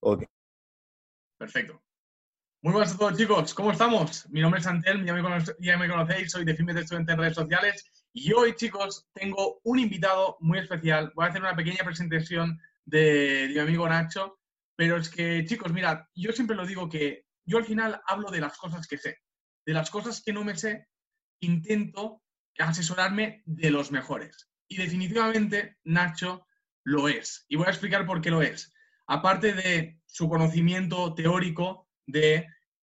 Ok. Perfecto. Muy buenas a todos, chicos. ¿Cómo estamos? Mi nombre es Antel, ya me, conocéis, soy de Filmes de Estudiante en redes sociales. Y hoy, chicos, tengo un invitado muy especial. Voy a hacer una pequeña presentación de, de mi amigo Nacho. Pero es que, chicos, mirad, yo siempre lo digo que yo al final hablo de las cosas que sé. De las cosas que no me sé, intento asesorarme de los mejores. Y definitivamente Nacho lo es. Y voy a explicar por qué lo es. Aparte de su conocimiento teórico de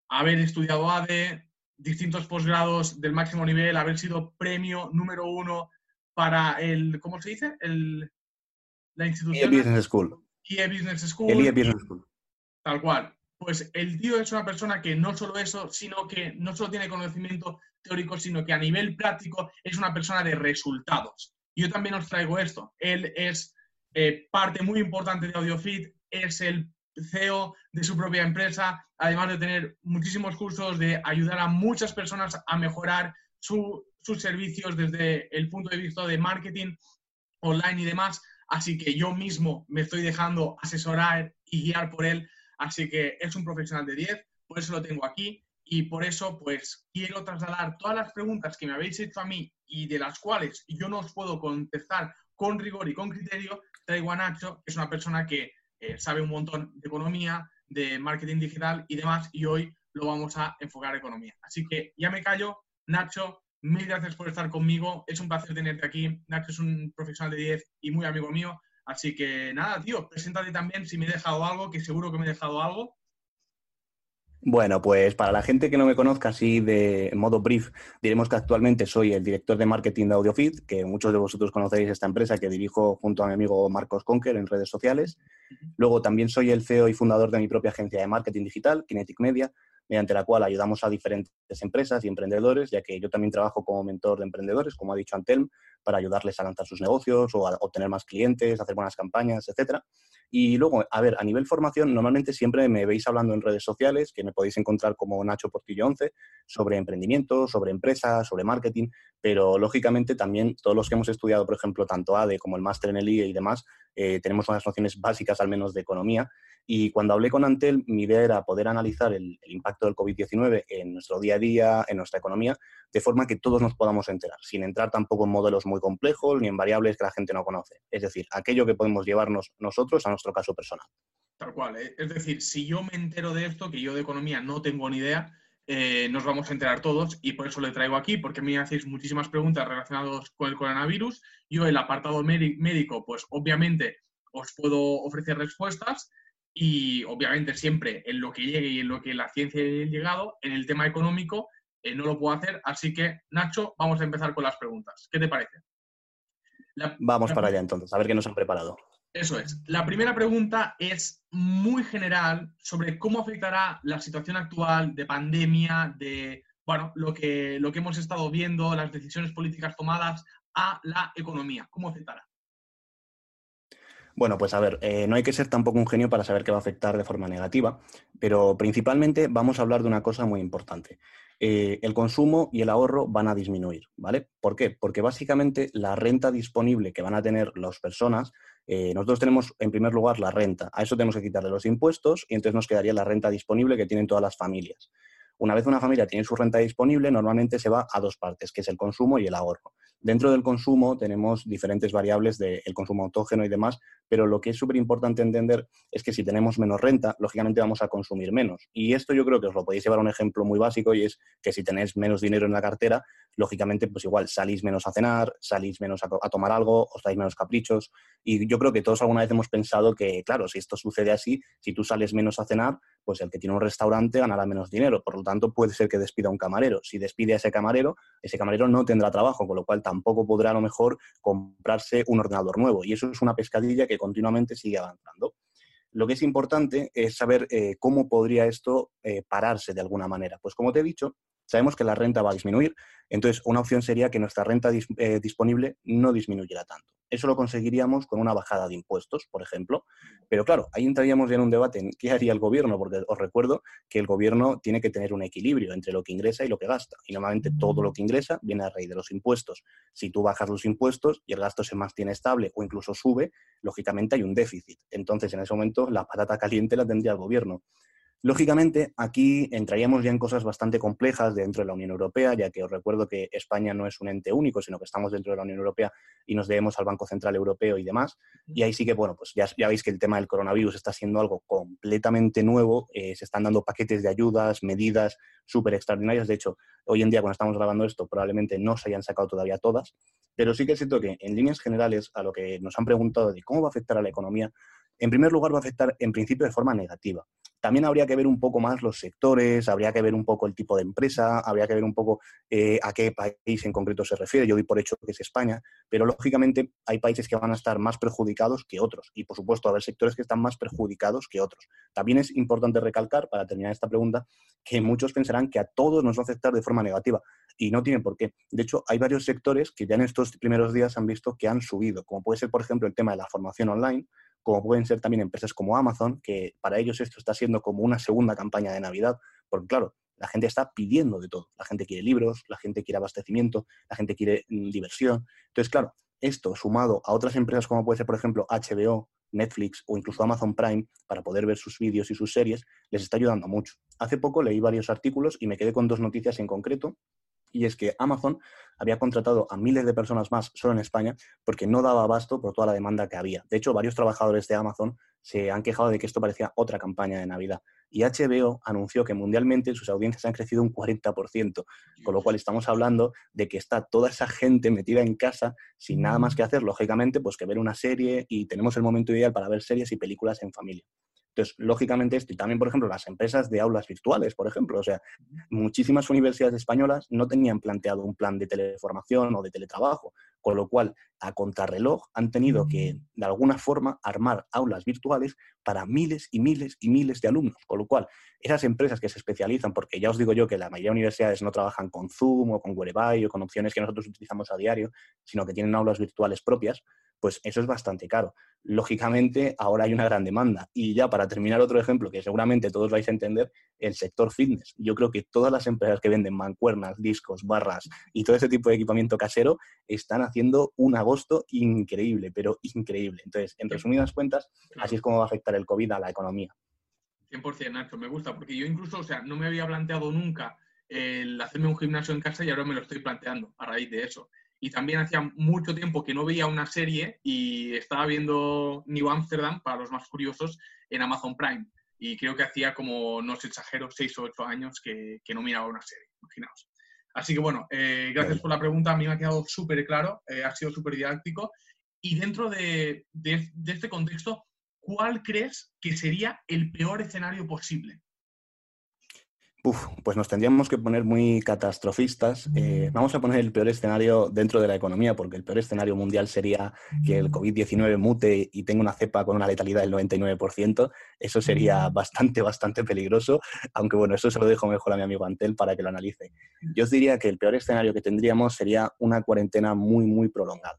haber estudiado ADE, distintos posgrados del máximo nivel, haber sido premio número uno para el, ¿cómo se dice? El, la institución Business School. EA Business School. El Business School. Tal cual. Pues el tío es una persona que no solo eso, sino que no solo tiene conocimiento teórico, sino que a nivel práctico es una persona de resultados. Yo también os traigo esto. Él es eh, parte muy importante de AudioFit, es el CEO de su propia empresa, además de tener muchísimos cursos de ayudar a muchas personas a mejorar su- sus servicios desde el punto de vista de marketing online y demás. Así que yo mismo me estoy dejando asesorar y guiar por él. Así que es un profesional de 10, por eso lo tengo aquí y por eso pues quiero trasladar todas las preguntas que me habéis hecho a mí y de las cuales yo no os puedo contestar con rigor y con criterio, traigo a Nacho, que es una persona que eh, sabe un montón de economía, de marketing digital y demás, y hoy lo vamos a enfocar a economía. Así que ya me callo. Nacho, mil gracias por estar conmigo. Es un placer tenerte aquí. Nacho es un profesional de 10 y muy amigo mío. Así que nada, tío, preséntate también si me he dejado algo, que seguro que me he dejado algo. Bueno, pues para la gente que no me conozca así de en modo brief, diremos que actualmente soy el director de marketing de AudioFit, que muchos de vosotros conocéis esta empresa que dirijo junto a mi amigo Marcos Conker en redes sociales. Luego también soy el CEO y fundador de mi propia agencia de marketing digital, Kinetic Media, mediante la cual ayudamos a diferentes empresas y emprendedores, ya que yo también trabajo como mentor de emprendedores, como ha dicho Antelm, para ayudarles a lanzar sus negocios o a obtener más clientes, hacer buenas campañas, etcétera. Y luego, a ver, a nivel formación, normalmente siempre me veis hablando en redes sociales, que me podéis encontrar como Nacho Portillo 11, sobre emprendimiento, sobre empresas, sobre marketing, pero lógicamente también todos los que hemos estudiado, por ejemplo, tanto ADE como el máster en el IE y demás, eh, tenemos unas nociones básicas al menos de economía. Y cuando hablé con Antel, mi idea era poder analizar el, el impacto del COVID-19 en nuestro día a día, en nuestra economía, de forma que todos nos podamos enterar, sin entrar tampoco en modelos muy complejos ni en variables que la gente no conoce. Es decir, aquello que podemos llevarnos nosotros a nuestro caso personal. Tal cual. ¿eh? Es decir, si yo me entero de esto, que yo de economía no tengo ni idea, eh, nos vamos a enterar todos y por eso le traigo aquí, porque me hacéis muchísimas preguntas relacionadas con el coronavirus. Yo, el apartado médi- médico, pues obviamente os puedo ofrecer respuestas y obviamente siempre en lo que llegue y en lo que la ciencia haya llegado, en el tema económico eh, no lo puedo hacer. Así que, Nacho, vamos a empezar con las preguntas. ¿Qué te parece? La- Vamos la para allá entonces, a ver qué nos han preparado. Eso es. La primera pregunta es muy general sobre cómo afectará la situación actual de pandemia, de bueno, lo que, lo que hemos estado viendo, las decisiones políticas tomadas a la economía. ¿Cómo afectará? Bueno, pues a ver, eh, no hay que ser tampoco un genio para saber que va a afectar de forma negativa, pero principalmente vamos a hablar de una cosa muy importante. Eh, el consumo y el ahorro van a disminuir, ¿vale? ¿Por qué? Porque básicamente la renta disponible que van a tener las personas, eh, nosotros tenemos en primer lugar la renta, a eso tenemos que quitarle los impuestos y entonces nos quedaría la renta disponible que tienen todas las familias. Una vez una familia tiene su renta disponible, normalmente se va a dos partes, que es el consumo y el ahorro. Dentro del consumo tenemos diferentes variables del consumo autógeno y demás, pero lo que es súper importante entender es que si tenemos menos renta, lógicamente vamos a consumir menos. Y esto yo creo que os lo podéis llevar a un ejemplo muy básico y es que si tenéis menos dinero en la cartera, lógicamente pues igual salís menos a cenar, salís menos a, a tomar algo, os dais menos caprichos. Y yo creo que todos alguna vez hemos pensado que, claro, si esto sucede así, si tú sales menos a cenar, pues el que tiene un restaurante ganará menos dinero. Por lo tanto, puede ser que despida a un camarero. Si despide a ese camarero, ese camarero no tendrá trabajo, con lo cual tampoco podrá a lo mejor comprarse un ordenador nuevo. Y eso es una pescadilla que continuamente sigue avanzando. Lo que es importante es saber eh, cómo podría esto eh, pararse de alguna manera. Pues como te he dicho, sabemos que la renta va a disminuir, entonces una opción sería que nuestra renta eh, disponible no disminuyera tanto. Eso lo conseguiríamos con una bajada de impuestos, por ejemplo. Pero claro, ahí entraríamos ya en un debate en qué haría el gobierno, porque os recuerdo que el gobierno tiene que tener un equilibrio entre lo que ingresa y lo que gasta. Y normalmente todo lo que ingresa viene a raíz de los impuestos. Si tú bajas los impuestos y el gasto se mantiene estable o incluso sube, lógicamente hay un déficit. Entonces, en ese momento, la patata caliente la tendría el gobierno. Lógicamente, aquí entraríamos ya en cosas bastante complejas dentro de la Unión Europea, ya que os recuerdo que España no es un ente único, sino que estamos dentro de la Unión Europea y nos debemos al Banco Central Europeo y demás. Y ahí sí que, bueno, pues ya, veis que el tema del coronavirus está siendo algo completamente nuevo. Eh, se están dando paquetes de ayudas, medidas súper extraordinarias. De hecho, hoy en día, cuando estamos grabando esto, probablemente no se hayan sacado todavía todas. Pero sí que es cierto que, en líneas generales, a lo que nos han preguntado de cómo va a afectar a la economía, en primer lugar va a afectar en principio de forma negativa. También habría que ver un poco más los sectores, habría que ver un poco el tipo de empresa, habría que ver un poco eh, a qué país en concreto se refiere. Yo doy por hecho que es España, pero lógicamente hay países que van a estar más perjudicados que otros y, por supuesto, haber sectores que están más perjudicados que otros. También es importante recalcar, para terminar esta pregunta, que muchos pensarán que a todos nos va a afectar de forma negativa y no tienen por qué. De hecho, hay varios sectores que ya en estos primeros días han visto que han subido, como puede ser, por ejemplo, el tema de la formación online, como pueden ser también empresas como Amazon, que para ellos esto está siendo como una segunda campaña de Navidad, porque claro, la gente está pidiendo de todo. La gente quiere libros, la gente quiere abastecimiento, la gente quiere mm, diversión. Entonces, claro, esto sumado a otras empresas como puede ser, por ejemplo, HBO, Netflix o incluso Amazon Prime para poder ver sus vídeos y sus series, les está ayudando mucho. Hace poco leí varios artículos y me quedé con dos noticias en concreto y es que Amazon había contratado a miles de personas más solo en España porque no daba abasto por toda la demanda que había. De hecho, varios trabajadores de Amazon se han quejado de que esto parecía otra campaña de Navidad. Y HBO anunció que mundialmente sus audiencias han crecido un 40%, con lo cual estamos hablando de que está toda esa gente metida en casa sin nada más que hacer, lógicamente, pues que ver una serie y tenemos el momento ideal para ver series y películas en familia. Entonces, lógicamente esto, y también, por ejemplo, las empresas de aulas virtuales, por ejemplo, o sea, muchísimas universidades españolas no tenían planteado un plan de teleformación o de teletrabajo, con lo cual, a contrarreloj, han tenido que, mm. de alguna forma, armar aulas virtuales para miles y miles y miles de alumnos, con lo cual, esas empresas que se especializan, porque ya os digo yo que la mayoría de universidades no trabajan con Zoom o con Whereby o con opciones que nosotros utilizamos a diario, sino que tienen aulas virtuales propias, pues eso es bastante caro. Lógicamente, ahora hay una gran demanda. Y ya para terminar otro ejemplo que seguramente todos vais a entender, el sector fitness. Yo creo que todas las empresas que venden mancuernas, discos, barras y todo ese tipo de equipamiento casero están haciendo un agosto increíble, pero increíble. Entonces, en resumidas cuentas, así es como va a afectar el COVID a la economía. 100% Nacho, me gusta, porque yo incluso, o sea, no me había planteado nunca el hacerme un gimnasio en casa y ahora me lo estoy planteando a raíz de eso y también hacía mucho tiempo que no veía una serie y estaba viendo New Amsterdam, para los más curiosos, en Amazon Prime. Y creo que hacía como, no os exagero, seis o ocho años que, no miraba una serie, imaginaos. Así que bueno, eh, gracias por la pregunta, a mí me ha quedado súper claro, eh, ha sido súper didáctico. Y dentro de, de este contexto, ¿cuál crees que sería el peor escenario posible? Pues nos tendríamos que poner muy catastrofistas. Eh, vamos a poner el peor escenario dentro de la economía, porque el peor escenario mundial sería que el COVID-19 mute y tenga una cepa con una letalidad del 99%. Eso sería bastante, bastante peligroso, aunque bueno, eso se lo dejo mejor a mi amigo Antel para que lo analice. Yo os diría que el peor escenario que tendríamos sería una cuarentena muy, muy prolongada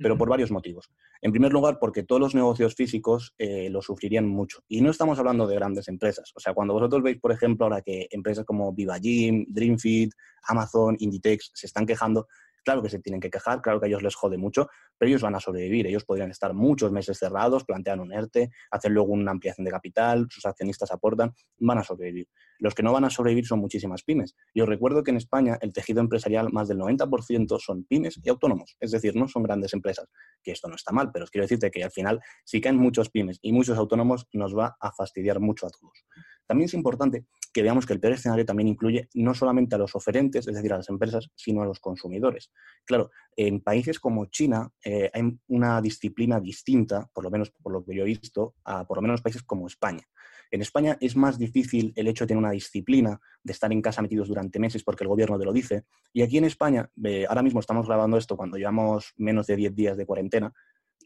pero por varios motivos. En primer lugar, porque todos los negocios físicos eh, lo sufrirían mucho. Y no estamos hablando de grandes empresas. O sea, cuando vosotros veis, por ejemplo, ahora que empresas como Viva Gym, Dreamfeed, Amazon, Inditex se están quejando, Claro que se tienen que quejar, claro que a ellos les jode mucho, pero ellos van a sobrevivir. Ellos podrían estar muchos meses cerrados, plantean un ERTE, hacer luego una ampliación de capital, sus accionistas aportan, van a sobrevivir. Los que no van a sobrevivir son muchísimas pymes. Y os recuerdo que en España el tejido empresarial, más del 90% son pymes y autónomos, es decir, no son grandes empresas. Que esto no está mal, pero os quiero decirte que al final, si caen muchos pymes y muchos autónomos, nos va a fastidiar mucho a todos. También es importante que veamos que el peor escenario también incluye no solamente a los oferentes, es decir, a las empresas, sino a los consumidores. Claro, en países como China eh, hay una disciplina distinta, por lo menos por lo que yo he visto, a por lo menos países como España. En España es más difícil el hecho de tener una disciplina, de estar en casa metidos durante meses porque el gobierno te lo dice. Y aquí en España, ahora mismo estamos grabando esto cuando llevamos menos de 10 días de cuarentena,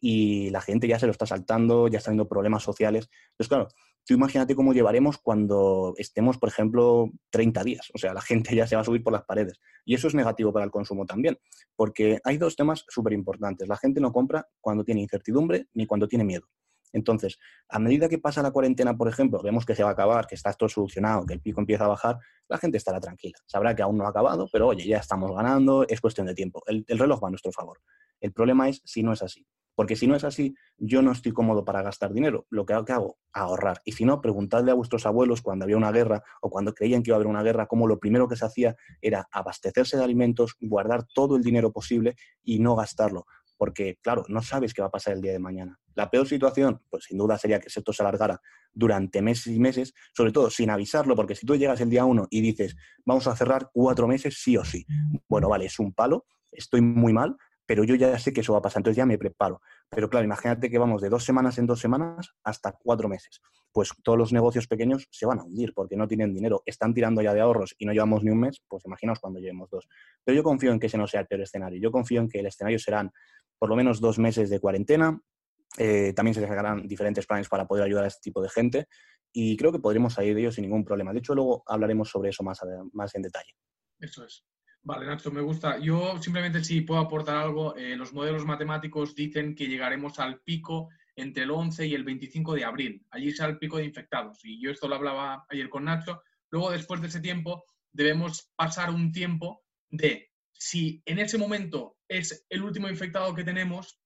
y la gente ya se lo está saltando, ya está teniendo problemas sociales. Entonces, claro, tú imagínate cómo llevaremos cuando estemos, por ejemplo, 30 días. O sea, la gente ya se va a subir por las paredes. Y eso es negativo para el consumo también, porque hay dos temas súper importantes. La gente no compra cuando tiene incertidumbre ni cuando tiene miedo. Entonces, a medida que pasa la cuarentena, por ejemplo, vemos que se va a acabar, que está todo solucionado, que el pico empieza a bajar, la gente estará tranquila. Sabrá que aún no ha acabado, pero oye, ya estamos ganando, es cuestión de tiempo. El, reloj va a nuestro favor. El problema es si no es así. Porque si no es así, yo no estoy cómodo para gastar dinero. Lo que hago, ahorrar. Y si no, preguntadle a vuestros abuelos cuando había una guerra o cuando creían que iba a haber una guerra, cómo lo primero que se hacía era abastecerse de alimentos, guardar todo el dinero posible y no gastarlo porque, claro, no sabes qué va a pasar el día de mañana. La peor situación, pues sin duda sería que esto se alargara durante meses y meses, sobre todo sin avisarlo, porque si tú llegas el día uno y dices, vamos a cerrar cuatro meses sí o sí, bueno, vale, es un palo, estoy muy mal, pero yo ya sé que eso va a pasar, entonces ya me preparo. Pero claro, imagínate que vamos de dos semanas en dos semanas hasta cuatro meses. Pues todos los negocios pequeños se van a hundir porque no tienen dinero, están tirando ya de ahorros y no llevamos ni un mes, pues imaginaos cuando llevemos dos. Pero yo confío en que ese no sea el peor escenario. Yo confío en que el escenario serán por lo menos dos meses de cuarentena. Eh, también se sacarán diferentes planes para poder ayudar a este tipo de gente y creo que podremos salir de ellos sin ningún problema. De hecho, luego hablaremos sobre eso más, más en detalle. Eso es. Vale, Nacho, me gusta. Yo simplemente si puedo aportar algo, eh, los modelos matemáticos dicen que llegaremos al pico entre el 11 y el 25 de abril. Allí será el pico de infectados. Y yo esto lo hablaba ayer con Nacho. Luego, después de ese tiempo, debemos pasar un tiempo de si en ese momento es el último infectado que tenemos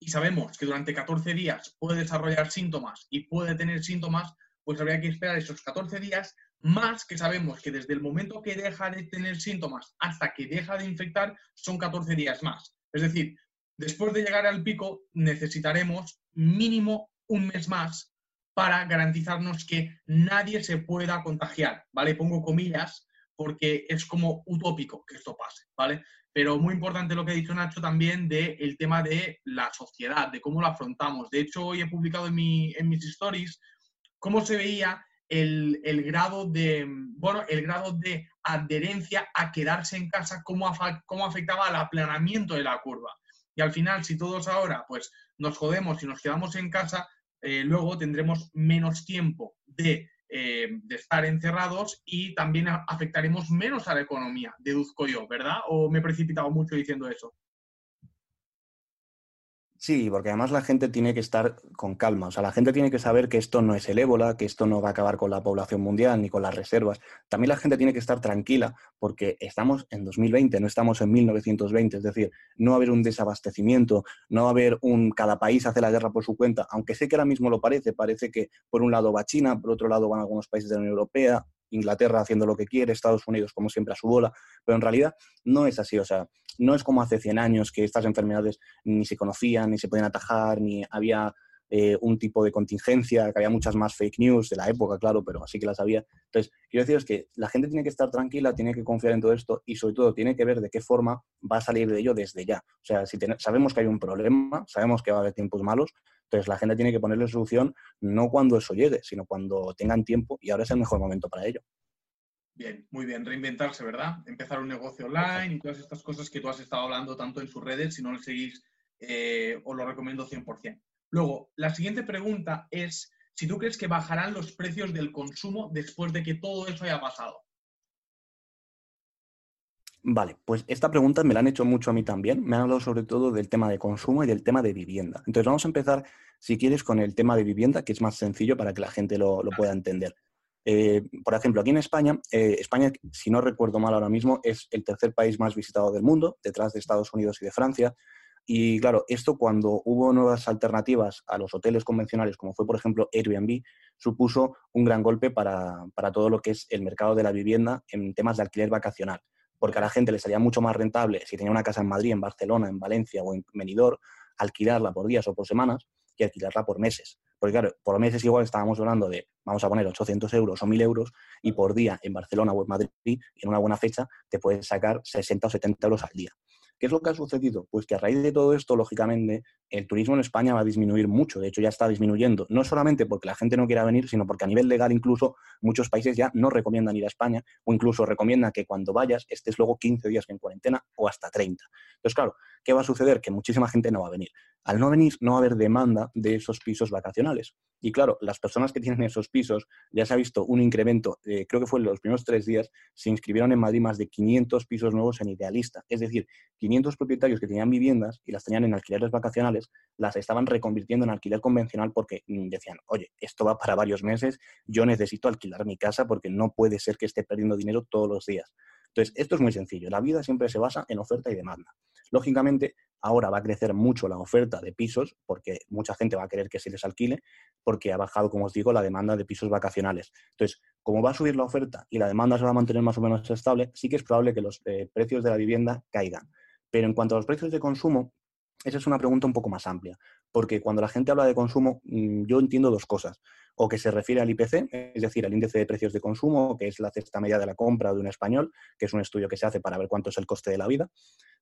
y sabemos que durante 14 días puede desarrollar síntomas y puede tener síntomas, pues habría que esperar esos 14 días, más que sabemos que desde el momento que deja de tener síntomas hasta que deja de infectar son 14 días más. Es decir, después de llegar al pico necesitaremos mínimo un mes más para garantizarnos que nadie se pueda contagiar, ¿vale? Pongo comillas porque es como utópico que esto pase, ¿vale? Pero muy importante lo que ha dicho Nacho también del tema de la sociedad, de cómo lo afrontamos. De hecho, hoy he publicado en, en mis stories cómo se veía el, grado de, bueno, el grado de adherencia a quedarse en casa, cómo, cómo afectaba al aplanamiento de la curva. Y al final, si todos ahora pues, nos jodemos y nos quedamos en casa, eh, luego tendremos menos tiempo de eh, de estar encerrados y también afectaremos menos a la economía, deduzco yo, ¿verdad? ¿O me he precipitado mucho diciendo eso? Sí, porque además la gente tiene que estar con calma. O sea, la gente tiene que saber que esto no es el ébola, que esto no va a acabar con la población mundial ni con las reservas. También la gente tiene que estar tranquila porque estamos en 2020, no estamos en 1920. Es decir, no va a haber un desabastecimiento, no va a haber un cada país hace la guerra por su cuenta. Aunque sé que ahora mismo lo parece, parece que por un lado va China, por otro lado van algunos países de la Unión Europea, Inglaterra haciendo lo que quiere, Estados Unidos como siempre a su bola, pero en realidad no es así, o sea, no es como hace 100 años que estas enfermedades ni se conocían, ni se podían atajar, ni había eh, un tipo de contingencia, que había muchas más fake news de la época, claro, pero así que las había. Entonces, quiero deciros que la gente tiene que estar tranquila, tiene que confiar en todo esto y sobre todo tiene que ver de qué forma va a salir de ello desde ya. O sea, si sabemos que hay un problema, sabemos que va a haber tiempos malos, entonces la gente tiene que ponerle solución no cuando eso llegue, sino cuando tengan tiempo y ahora es el mejor momento para ello. Bien, muy bien, reinventarse, ¿verdad? Empezar un negocio online y todas estas cosas que tú has estado hablando tanto en sus redes, si no lo seguís, eh, os lo recomiendo 100%. Luego, la siguiente pregunta es si tú crees que bajarán los precios del consumo después de que todo eso haya pasado. Vale, pues esta pregunta me la han hecho mucho a mí también. Me han hablado sobre todo del tema de consumo y del tema de vivienda. Entonces vamos a empezar, si quieres, con el tema de vivienda, que es más sencillo para que la gente lo, pueda entender. Eh, por ejemplo, aquí en España, eh, España, si no recuerdo mal ahora mismo, es el tercer país más visitado del mundo, detrás de Estados Unidos y de Francia. Y claro, esto cuando hubo nuevas alternativas a los hoteles convencionales, como fue por ejemplo Airbnb, supuso un gran golpe para, para todo lo que es el mercado de la vivienda en temas de alquiler vacacional porque a la gente le salía mucho más rentable si tenía una casa en Madrid, en Barcelona, en Valencia o en Benidorm, alquilarla por días o por semanas que alquilarla por meses. Porque claro, por meses igual estábamos hablando de, vamos a poner 800 euros o 1000 euros y por día en Barcelona o en Madrid, en una buena fecha, te puedes sacar 60 o 70 euros al día. ¿Qué es lo que ha sucedido? Pues que a raíz de todo esto, lógicamente, el turismo en España va a disminuir mucho. De hecho, ya está disminuyendo. No solamente porque la gente no quiera venir, sino porque a nivel legal incluso muchos países ya no recomiendan ir a España o incluso recomiendan que cuando vayas estés luego 15 días en cuarentena o hasta 30. Entonces, claro, ¿qué va a suceder? Que muchísima gente no va a venir. al no venir, no va a haber demanda de esos pisos vacacionales. Y claro, las personas que tienen esos pisos, ya se ha visto un incremento, eh, creo que fue en los primeros tres días, se inscribieron en Madrid más de 500 pisos nuevos en Idealista. Es decir, 500 propietarios que tenían viviendas y las tenían en alquileres vacacionales, las estaban reconvirtiendo en alquiler convencional porque mm, decían, oye, esto va para varios meses, yo necesito alquilar mi casa porque no puede ser que esté perdiendo dinero todos los días. Entonces, esto es muy sencillo. La vida siempre se basa en oferta y demanda. Lógicamente, ahora va a crecer mucho la oferta de pisos porque mucha gente va a querer que se les alquile porque ha bajado, como os digo, la demanda de pisos vacacionales. Entonces, como va a subir la oferta y la demanda se va a mantener más o menos estable, sí que es probable que los eh, precios de la vivienda caigan. Pero en cuanto a los precios de consumo, esa es una pregunta un poco más amplia, porque cuando la gente habla de consumo, mm, yo entiendo dos cosas. O que se refiere al IPC, es decir, al índice de precios de consumo, que es la cesta media de la compra de un español, que es un estudio que se hace para ver cuánto es el coste de la vida,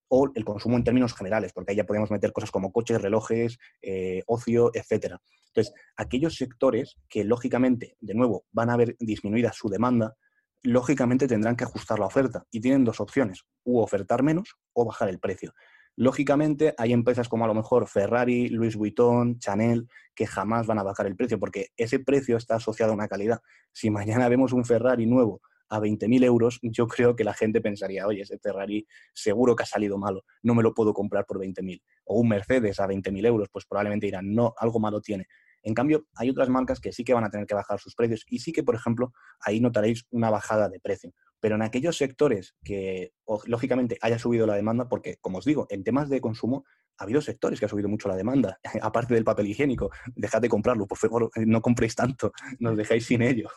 o el consumo en términos generales, porque ahí ya podemos meter cosas como coches, relojes, eh, ocio, etcétera. Entonces, aquellos sectores que lógicamente, de nuevo, van a ver disminuida su demanda, lógicamente tendrán que ajustar la oferta y tienen dos opciones, u ofertar menos o bajar el precio. Lógicamente, hay empresas como a lo mejor Ferrari, Louis Vuitton, Chanel, que jamás van a bajar el precio porque ese precio está asociado a una calidad. Si mañana vemos un Ferrari nuevo a 20.000 euros, yo creo que la gente pensaría, oye, ese Ferrari seguro que ha salido malo, no me lo puedo comprar por 20.000. O un Mercedes a 20.000 euros, pues probablemente dirán, no, algo malo tiene. En cambio, hay otras marcas que sí que van a tener que bajar sus precios y sí que, por ejemplo, ahí notaréis una bajada de precio. Pero en aquellos sectores que, lógicamente, haya subido la demanda, porque, como os digo, en temas de consumo ha habido sectores que ha subido mucho la demanda, aparte del papel higiénico. Dejad de comprarlo, por favor, no compréis tanto, nos dejáis sin ello.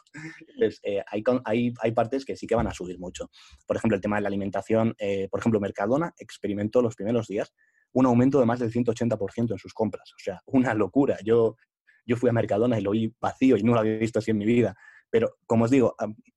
Eh, hay, hay, partes que sí que van a subir mucho. Por ejemplo, el tema de la alimentación, eh, por ejemplo, Mercadona experimentó los primeros días un aumento de más del 180% en sus compras. O sea, una locura. Yo, yo fui a Mercadona y lo vi vacío y no lo había visto así en mi vida. Pero, como os digo,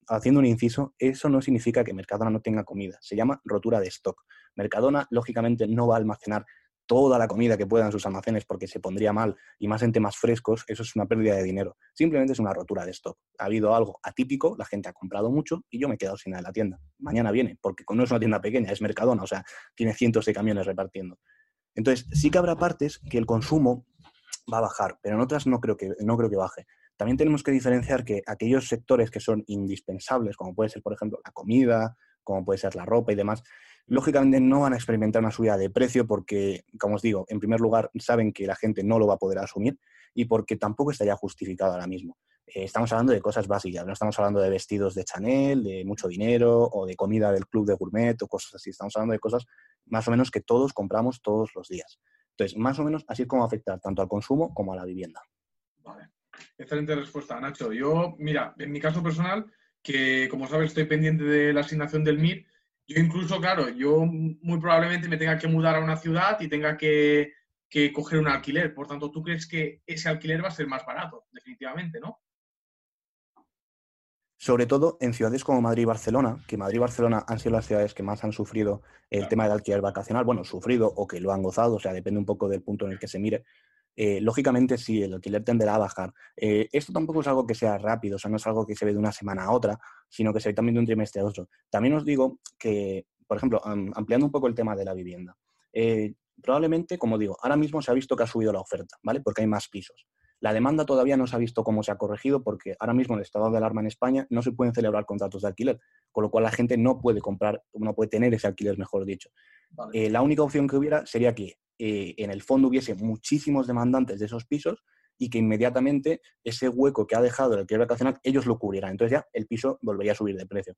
haciendo un inciso, eso no significa que Mercadona no tenga comida. Se llama rotura de stock. Mercadona, lógicamente, no va a almacenar toda la comida que pueda en sus almacenes porque se pondría mal y más en temas frescos, eso es una pérdida de dinero. Simplemente es una rotura de stock. Ha habido algo atípico, la gente ha comprado mucho y yo me he quedado sin nada de la tienda. Mañana viene, porque no es una tienda pequeña, es Mercadona, o sea, tiene cientos de camiones repartiendo. Entonces, sí que habrá partes que el consumo va a bajar, pero en otras no creo que, no creo que baje. También tenemos que diferenciar que aquellos sectores que son indispensables, como puede ser, por ejemplo, la comida, como puede ser la ropa y demás, lógicamente no van a experimentar una subida de precio porque, como os digo, en primer lugar saben que la gente no lo va a poder asumir y porque tampoco estaría justificado ahora mismo. Eh, estamos hablando de cosas básicas, no estamos hablando de vestidos de Chanel, de mucho dinero o de comida del club de gourmet o cosas así. Estamos hablando de cosas más o menos que todos compramos todos los días. Entonces, más o menos así es como afectar tanto al consumo como a la vivienda. Vale. Excelente respuesta, Nacho. Yo, mira, en mi caso personal, que como sabes estoy pendiente de la asignación del MIR, yo incluso, claro, yo muy probablemente me tenga que mudar a una ciudad y tenga que, que coger un alquiler. Por tanto, ¿tú crees que ese alquiler va a ser más barato? Definitivamente, ¿no? Sobre todo en ciudades como Madrid y Barcelona, que Madrid y Barcelona han sido las ciudades que más han sufrido el tema del alquiler vacacional, bueno, sufrido o que lo han gozado, o sea, depende un poco del punto en el que se mire. Eh, lógicamente sí, el alquiler tenderá a bajar. Eh, esto tampoco es algo que sea rápido, o sea, no es algo que se ve de una semana a otra, sino que se ve también de un trimestre a otro. También os digo que, por ejemplo, ampliando un poco el tema de la vivienda, eh, probablemente, como digo, ahora mismo se ha visto que ha subido la oferta, ¿vale? Porque hay más pisos. La demanda todavía no se ha visto cómo se ha corregido porque ahora mismo en el estado de alarma en España no se pueden celebrar contratos de alquiler, con lo cual la gente no puede comprar, no puede tener ese alquiler, mejor dicho. Eh, la única opción que hubiera sería que eh, en el fondo hubiese muchísimos demandantes de esos pisos y que inmediatamente ese hueco que ha dejado el alquiler vacacional ellos lo cubrieran. Entonces ya el piso volvería a subir de precio.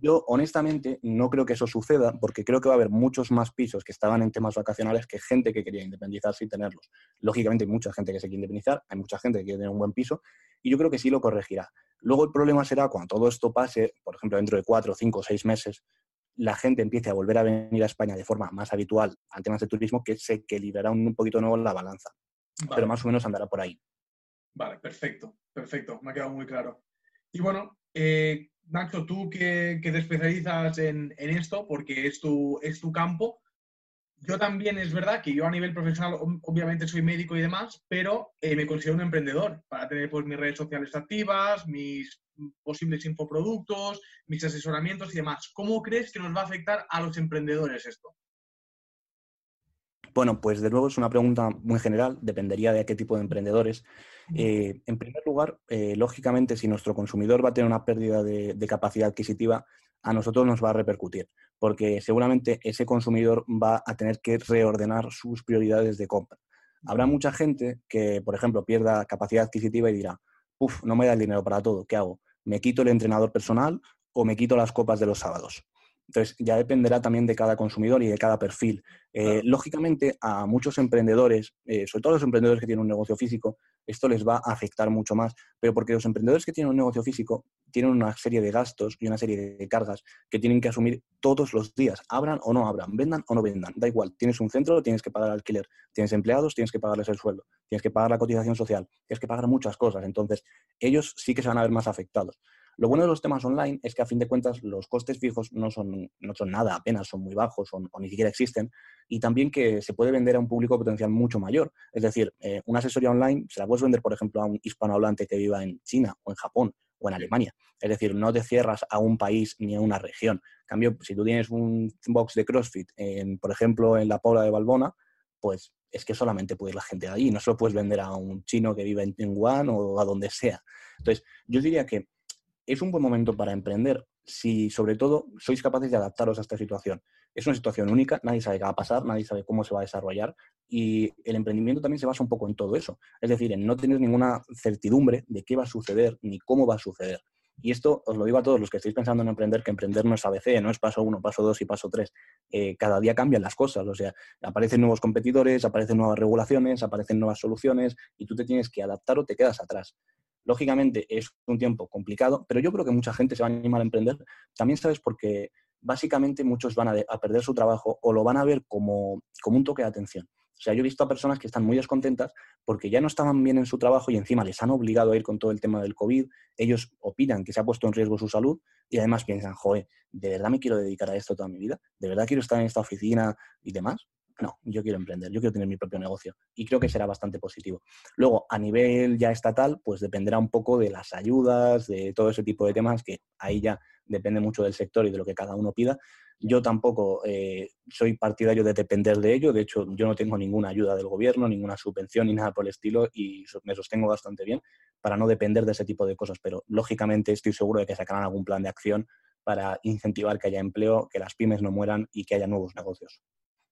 Yo, honestamente, no creo que eso suceda porque creo que va a haber muchos más pisos que estaban en temas vacacionales que gente que quería independizarse y tenerlos. Lógicamente, hay mucha gente que se quiere independizar, hay mucha gente que quiere tener un buen piso y yo creo que sí lo corregirá. Luego, el problema será cuando todo esto pase, por ejemplo, dentro de cuatro, cinco, seis meses, la gente empiece a volver a venir a España de forma más habitual al temas de turismo, que se equilibrará un, poquito nuevo la balanza. Pero más o menos andará por ahí. Vale, perfecto, perfecto, me ha quedado muy claro. Y bueno, eh, Nacho, tú que, te especializas en, esto, porque es tu, es tu campo, yo también es verdad que yo a nivel profesional obviamente soy médico y demás, pero eh, me considero un emprendedor para tener pues, mis redes sociales activas, mis posibles infoproductos, mis asesoramientos y demás. ¿Cómo crees que nos va a afectar a los emprendedores esto? Bueno, pues de nuevo es una pregunta muy general, dependería de qué tipo de emprendedores. Eh, en primer lugar, eh, lógicamente, si nuestro consumidor va a tener una pérdida de, capacidad adquisitiva, a nosotros nos va a repercutir, porque seguramente ese consumidor va a tener que reordenar sus prioridades de compra. Habrá mucha gente que, por ejemplo, pierda capacidad adquisitiva y dirá, uff, no me da el dinero para todo, ¿qué hago? ¿Me quito el entrenador personal o me quito las copas de los sábados? Entonces, ya dependerá también de cada consumidor y de cada perfil. Eh, lógicamente, a muchos emprendedores, eh, sobre todo los emprendedores que tienen un negocio físico, esto les va a afectar mucho más, pero porque los emprendedores que tienen un negocio físico tienen una serie de gastos y una serie de cargas que tienen que asumir todos los días, abran o no abran, vendan o no vendan, da igual, tienes un centro, tienes que pagar alquiler, tienes empleados, tienes que pagarles el sueldo, tienes que pagar la cotización social, tienes que pagar muchas cosas, entonces ellos sí que se van a ver más afectados. Lo bueno de los temas online es que a fin de cuentas los costes fijos no son, no son nada, apenas son muy bajos o, ni siquiera existen, y también que se puede vender a un público potencial mucho mayor. Es decir, eh, una asesoría online se la puedes vender, por ejemplo, a un hispanohablante que viva en China o en Japón o en Alemania. Es decir, no te cierras a un país ni a una región. En cambio, si tú tienes un box de CrossFit, en, por ejemplo, en la Pobla de Balbona, pues es que solamente puede ir la gente de allí, no se lo puedes vender a un chino que vive en Wuhan o a donde sea. Entonces, yo diría que es un buen momento para emprender si sobre todo sois capaces de adaptaros a esta situación. Es una situación única, nadie sabe qué va a pasar, nadie sabe cómo se va a desarrollar y el emprendimiento también se basa un poco en todo eso. Es decir, en no tener ninguna certidumbre de qué va a suceder ni cómo va a suceder. Y esto os lo digo a todos los que estáis pensando en emprender, que emprender no es ABC, no es paso uno, paso dos y paso tres. Eh, cada día cambian las cosas, o sea, aparecen nuevos competidores, aparecen nuevas regulaciones, aparecen nuevas soluciones y tú te tienes que adaptar o te quedas atrás. Lógicamente es un tiempo complicado, pero yo creo que mucha gente se va a animar a emprender. También sabes porque básicamente muchos van a, perder su trabajo o lo van a ver como, como un toque de atención. O sea, yo he visto a personas que están muy descontentas porque ya no estaban bien en su trabajo y encima les han obligado a ir con todo el tema del COVID. Ellos opinan que se ha puesto en riesgo su salud y además piensan, joder, ¿de verdad me quiero dedicar a esto toda mi vida? ¿De verdad quiero estar en esta oficina y demás? no, yo quiero emprender, yo quiero tener mi propio negocio y creo que será bastante positivo. Luego, a nivel ya estatal, pues dependerá un poco de las ayudas, de todo ese tipo de temas, que ahí ya depende mucho del sector y de lo que cada uno pida. Yo tampoco eh, soy partidario de depender de ello, de hecho yo no tengo ninguna ayuda del gobierno, ninguna subvención ni nada por el estilo y me sostengo bastante bien para no depender de ese tipo de cosas, pero lógicamente estoy seguro de que sacarán algún plan de acción para incentivar que haya empleo, que las pymes no mueran y que haya nuevos negocios.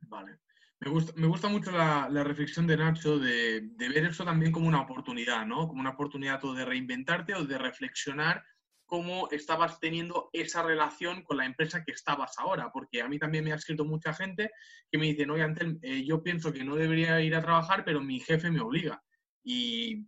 Vale. Me gusta, me gusta mucho la, reflexión de Nacho de, ver eso también como una oportunidad, ¿no? Como una oportunidad de reinventarte o de reflexionar cómo estabas teniendo esa relación con la empresa que estabas ahora, porque a mí también me ha escrito mucha gente que me dicen, oye, Antel, eh, yo pienso que no debería ir a trabajar, pero mi jefe me obliga. Y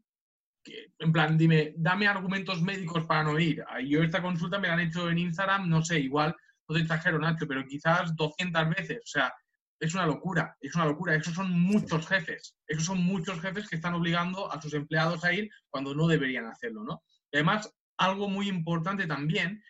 en plan, dime, dame argumentos médicos para no ir. Yo esta consulta me la han hecho en Instagram, no sé, igual, no te exagero, Nacho, pero quizás 200 veces. O sea, es una locura, es una locura. Esos son muchos jefes, esos son muchos jefes que están obligando a sus empleados a ir cuando no deberían hacerlo, ¿no? además, algo muy importante también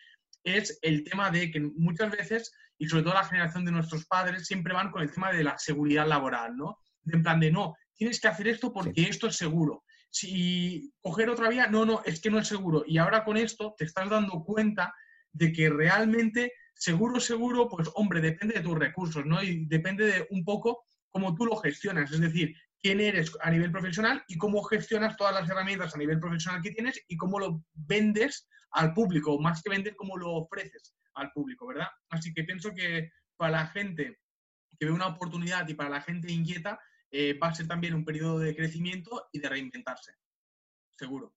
es el tema de que muchas veces, y sobre todo la generación de nuestros padres, siempre van con el tema de la seguridad laboral, ¿no? en plan de, no, tienes que hacer esto porque esto es seguro. Si coger otra vía, no, no, es que no es seguro. Y ahora con esto te estás dando cuenta de que realmente Seguro, seguro, pues hombre, depende de tus recursos, ¿no? Y depende de un poco cómo tú lo gestionas, es decir, quién eres a nivel profesional y cómo gestionas todas las herramientas a nivel profesional que tienes y cómo lo vendes al público, más que vender, cómo lo ofreces al público, ¿verdad? Así que pienso que para la gente que ve una oportunidad y para la gente inquieta, eh, va a ser también un periodo de crecimiento y de reinventarse, seguro.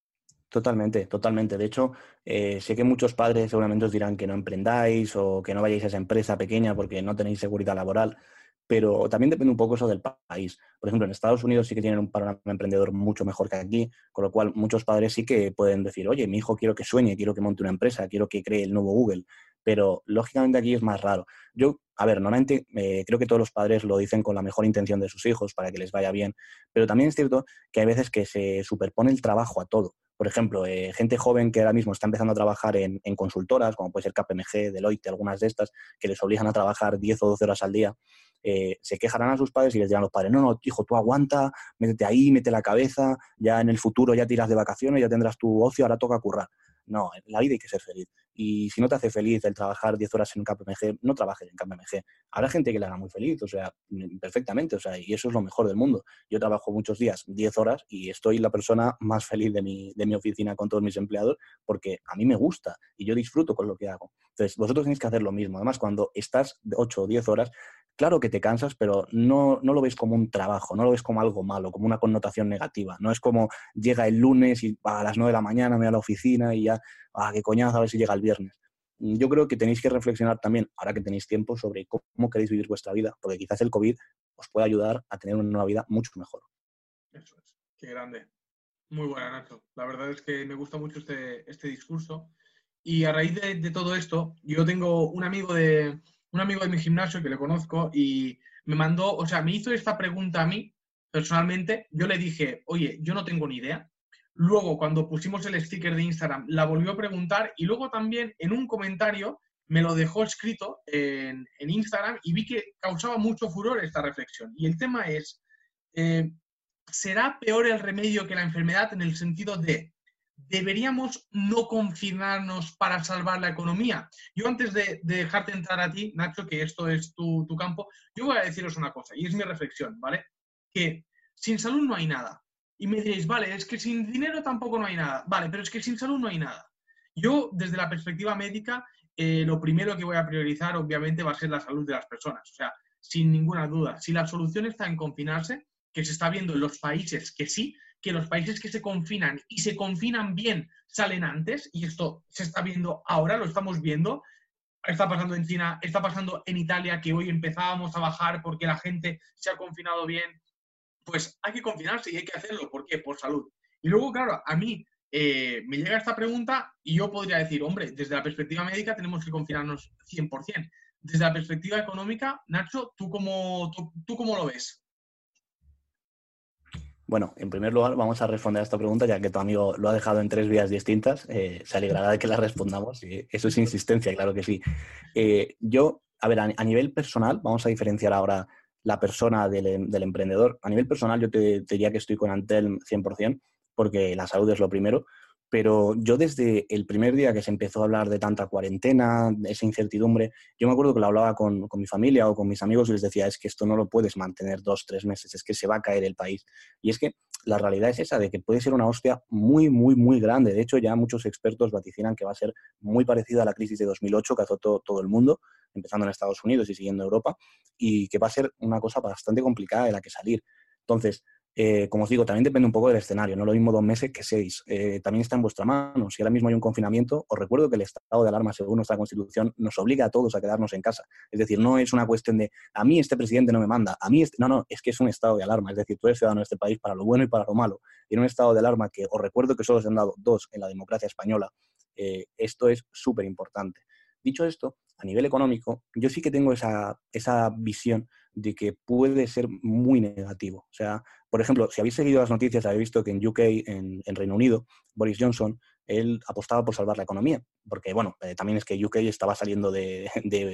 Totalmente, totalmente. De hecho, eh, sé que muchos padres seguramente os dirán que no emprendáis o que no vayáis a esa empresa pequeña porque no tenéis seguridad laboral, pero también depende un poco eso del país. Por ejemplo, en Estados Unidos sí que tienen un panorama emprendedor mucho mejor que aquí, con lo cual muchos padres sí que pueden decir, oye, mi hijo quiero que sueñe, quiero que monte una empresa, quiero que cree el nuevo Google, pero lógicamente aquí es más raro. Yo, a ver, normalmente eh, creo que todos los padres lo dicen con la mejor intención de sus hijos para que les vaya bien, pero también es cierto que hay veces que se superpone el trabajo a todo. Por ejemplo, eh, gente joven que ahora mismo está empezando a trabajar en, consultoras, como puede ser KPMG, Deloitte, algunas de estas, que les obligan a trabajar 10 o 12 horas al día, eh, se quejarán a sus padres y les dirán a los padres, no, no, hijo, tú aguanta, métete ahí, mete la cabeza, ya en el futuro ya tiras de vacaciones, ya tendrás tu ocio, ahora toca currar. No, la vida hay que ser feliz. Y si no te hace feliz el trabajar 10 horas en un KPMG, no trabajes en KPMG. Habrá gente que le haga muy feliz, o sea, mm, perfectamente, o sea, y eso es lo mejor del mundo. Yo trabajo muchos días, 10 horas, y estoy la persona más feliz de mi, de mi oficina con todos mis empleados porque a mí me gusta y yo disfruto con lo que hago. Entonces, vosotros tenéis que hacer lo mismo. Además, cuando estás 8 o 10 horas, claro que te cansas, pero no, no, lo ves como un trabajo, no lo ves como algo malo, como una connotación negativa. No es como llega el lunes y a las 9 de la mañana me voy a la oficina y ya, ah, qué coñazo, a ver si llega el viernes. Yo creo que tenéis que reflexionar también, ahora que tenéis tiempo, sobre cómo queréis vivir vuestra vida, porque quizás el COVID os pueda ayudar a tener una vida mucho mejor. Eso es, qué grande. Muy buena, Nacho. La verdad es que me gusta mucho este, este discurso. Y a raíz de todo esto, yo tengo un amigo de, un amigo de mi gimnasio que le conozco y me mandó, o sea, me hizo esta pregunta a mí personalmente. Yo le dije, oye, yo no tengo ni idea. Luego, cuando pusimos el sticker de Instagram, la volvió a preguntar y luego también en un comentario me lo dejó escrito en, Instagram y vi que causaba mucho furor esta reflexión. Y el tema es, eh, ¿será peor el remedio que la enfermedad en el sentido de deberíamos no confinarnos para salvar la economía. Yo antes de, dejarte entrar a ti, Nacho, que esto es tu, campo, yo voy a deciros una cosa, y es mi reflexión, ¿vale? Que sin salud no hay nada. Y me diréis, vale, es que sin dinero tampoco no hay nada. Vale, pero es que sin salud no hay nada. Yo, desde la perspectiva médica, eh, lo primero que voy a priorizar, obviamente, va a ser la salud de las personas. O sea, sin ninguna duda. Si la solución está en confinarse, que se está viendo en los países que sí, que los países que se confinan y se confinan bien salen antes, y esto se está viendo ahora, lo estamos viendo, está pasando en China, está pasando en Italia, que hoy empezábamos a bajar porque la gente se ha confinado bien, pues hay que confinarse y hay que hacerlo. ¿Por qué? Por salud. Y luego, claro, a mí eh, me llega esta pregunta y yo podría decir, hombre, desde la perspectiva médica tenemos que confinarnos 100%. Desde la perspectiva económica, Nacho, ¿tú cómo, tú cómo lo ves? Bueno, en primer lugar, vamos a responder a esta pregunta, ya que tu amigo lo ha dejado en tres vías distintas. Eh, se alegrará de que la respondamos. Eso es insistencia, claro que sí. Eh, yo, a ver, a, nivel personal, vamos a diferenciar ahora la persona del, del emprendedor. A nivel personal, yo te, te, diría que estoy con Antel 100%, porque la salud es lo primero. Pero yo desde el primer día que se empezó a hablar de tanta cuarentena, de esa incertidumbre, yo me acuerdo que lo hablaba con, con, mi familia o con mis amigos y les decía, es que esto no lo puedes mantener dos, tres meses, es que se va a caer el país. Y es que la realidad es esa, de que puede ser una hostia muy, muy, muy grande. De hecho, ya muchos expertos vaticinan que va a ser muy parecida a la crisis de 2008 que azotó todo el mundo, empezando en Estados Unidos y siguiendo Europa, y que va a ser una cosa bastante complicada de la que salir. Entonces, eh, como os digo, también depende un poco del escenario, no lo mismo dos meses que seis. Eh, también está en vuestra mano. Si ahora mismo hay un confinamiento, os recuerdo que el estado de alarma, según nuestra Constitución, nos obliga a todos a quedarnos en casa. Es decir, no es una cuestión de a mí este presidente no me manda, a mí este... No, no, es que es un estado de alarma. Es decir, tú eres ciudadano de este país para lo bueno y para lo malo. Y en un estado de alarma que os recuerdo que solo se han dado dos en la democracia española, eh, esto es súper importante. Dicho esto, a nivel económico, yo sí que tengo esa, esa visión de que puede ser muy negativo. O sea, por ejemplo, si habéis seguido las noticias, habéis visto que en UK, en, Reino Unido, Boris Johnson, él apostaba por salvar la economía, porque, bueno, eh, también es que UK estaba saliendo de,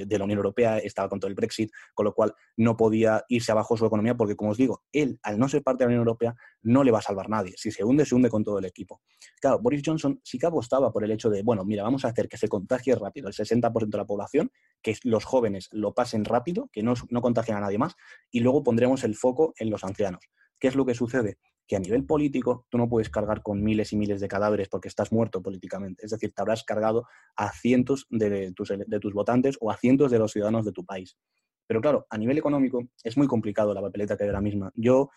la Unión Europea, estaba con todo el Brexit, con lo cual no podía irse abajo su economía, porque, como os digo, él, al no ser parte de la Unión Europea, no le va a salvar nadie. Si se hunde, se hunde con todo el equipo. Claro, Boris Johnson sí que apostaba por el hecho de, bueno, mira, vamos a hacer que se contagie rápido el 60% de la población, que los jóvenes lo pasen rápido, que no, no contagien a nadie más, y luego pondremos el foco en los ancianos. ¿Qué es lo que sucede? Que a nivel político tú no puedes cargar con miles y miles de cadáveres porque estás muerto políticamente. Es decir, te habrás cargado a cientos de tus, de tus votantes o a cientos de los ciudadanos de tu país. Pero claro, a nivel económico es muy complicado la papeleta que hay ahora misma. Yo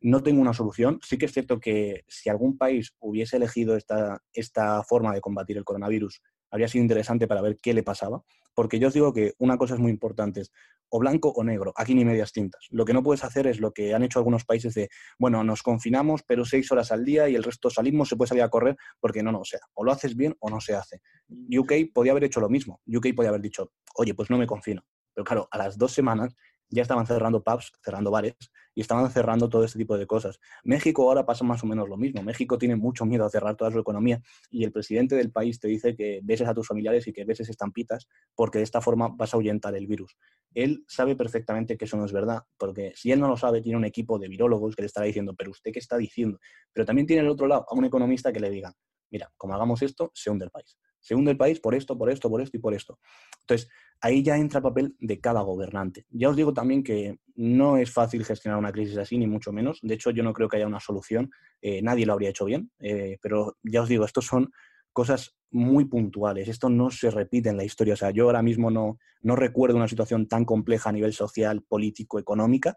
no tengo una solución. Sí que es cierto que si algún país hubiese elegido esta, esta forma de combatir el coronavirus, habría sido interesante para ver qué le pasaba. Porque yo os digo que una cosa es muy importante o blanco o negro, aquí ni medias tintas. Lo que no puedes hacer es lo que han hecho algunos países de, bueno, nos confinamos, pero seis horas al día y el resto salimos, se puede salir a correr, porque no, no, o sea, o lo haces bien o no se hace. UK podía haber hecho lo mismo. UK podía haber dicho, oye, pues no me confino. Pero claro, a las dos semanas ya estaban cerrando pubs, cerrando bares y estaban cerrando todo este tipo de cosas. México ahora pasa más o menos lo mismo. México tiene mucho miedo a cerrar toda su economía y el presidente del país te dice que beses a tus familiares y que beses estampitas porque de esta forma vas a ahuyentar el virus. Él sabe perfectamente que eso no es verdad, porque si él no lo sabe, tiene un equipo de virólogos que le estará diciendo, pero usted qué está diciendo. Pero también tiene el otro lado a un economista que le diga, mira, como hagamos esto, se hunde el país. Se hunde el país por esto, por esto, por esto y por esto. Entonces, ahí ya entra el papel de cada gobernante. Ya os digo también que no es fácil gestionar una crisis así, ni mucho menos. De hecho, yo no creo que haya una solución. Eh, nadie lo habría hecho bien. Eh, pero ya os digo, estos son cosas muy puntuales. Esto no se repite en la historia. O sea, yo ahora mismo no, no recuerdo una situación tan compleja a nivel social, político, económica.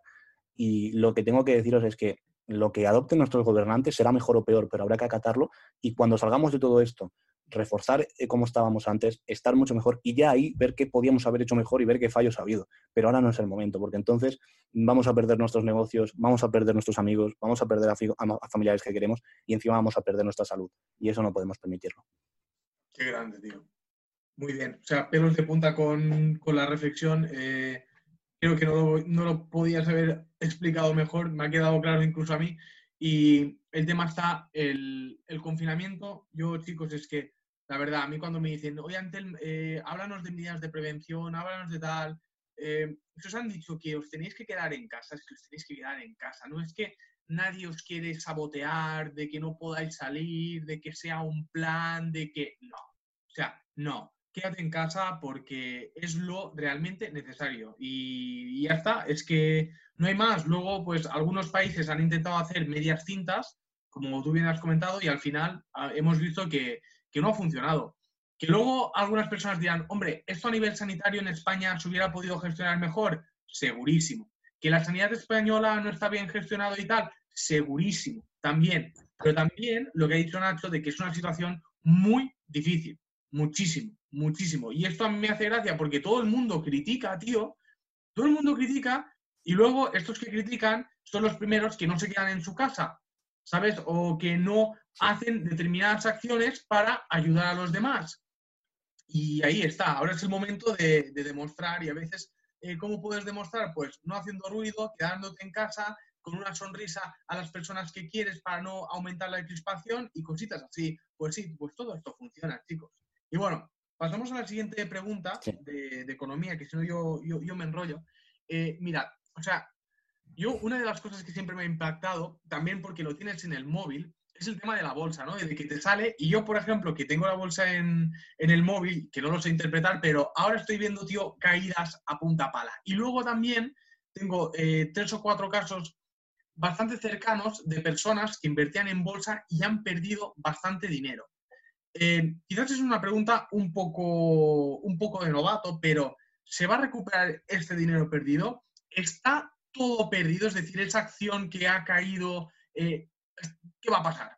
Y lo que tengo que deciros es que lo que adopten nuestros gobernantes será mejor o peor, pero habrá que acatarlo. Y cuando salgamos de todo esto, reforzar eh, como estábamos antes, estar mucho mejor y ya ahí ver qué podíamos haber hecho mejor y ver qué fallos ha habido. Pero ahora no es el momento, porque entonces vamos a perder nuestros negocios, vamos a perder nuestros amigos, vamos a perder a, familiares que queremos y encima vamos a perder nuestra salud. Y eso no podemos permitirlo. Qué grande, tío. Muy bien. O sea, pelos de punta con, la reflexión. Eh, creo que no lo, no lo podías haber explicado mejor, me ha quedado claro incluso a mí. Y el tema está, el, confinamiento. Yo, chicos, es que la verdad, a mí cuando me dicen, oye, Antel, eh, háblanos de medidas de prevención, háblanos de tal, eh, os han dicho que os tenéis que quedar en casa, es que os tenéis que quedar en casa, no es que nadie os quiere sabotear, de que no podáis salir, de que sea un plan, de que no, o sea, no, quédate en casa porque es lo realmente necesario. Y, y ya está, es que no hay más. Luego, pues algunos países han intentado hacer medias cintas, como tú bien has comentado, y al final ah, hemos visto que que no ha funcionado. Que luego algunas personas dirán, hombre, esto a nivel sanitario en España se hubiera podido gestionar mejor, segurísimo. Que la sanidad española no está bien gestionado y tal, segurísimo, también. Pero también lo que ha dicho Nacho de que es una situación muy difícil, muchísimo, muchísimo. Y esto a mí me hace gracia porque todo el mundo critica, tío, todo el mundo critica y luego estos que critican son los primeros que no se quedan en su casa, ¿sabes? O que no hacen determinadas acciones para ayudar a los demás. Y ahí está, ahora es el momento de, demostrar y a veces, eh, ¿cómo puedes demostrar? Pues no haciendo ruido, quedándote en casa, con una sonrisa a las personas que quieres para no aumentar la crispación y cositas así. Pues sí, pues todo esto funciona, chicos. Y bueno, pasamos a la siguiente pregunta de, economía, que si no yo, yo, me enrollo. Eh, mira, o sea, yo una de las cosas que siempre me ha impactado, también porque lo tienes en el móvil, es el tema de la bolsa, ¿no? De que te sale, y yo, por ejemplo, que tengo la bolsa en, el móvil, que no lo sé interpretar, pero ahora estoy viendo, tío, caídas a punta pala. Y luego también tengo eh, tres o cuatro casos bastante cercanos de personas que invertían en bolsa y han perdido bastante dinero. Eh, quizás es una pregunta un poco, un poco de novato, pero ¿se va a recuperar este dinero perdido? ¿Está todo perdido? Es decir, esa acción que ha caído, eh, ¿qué va a pasar?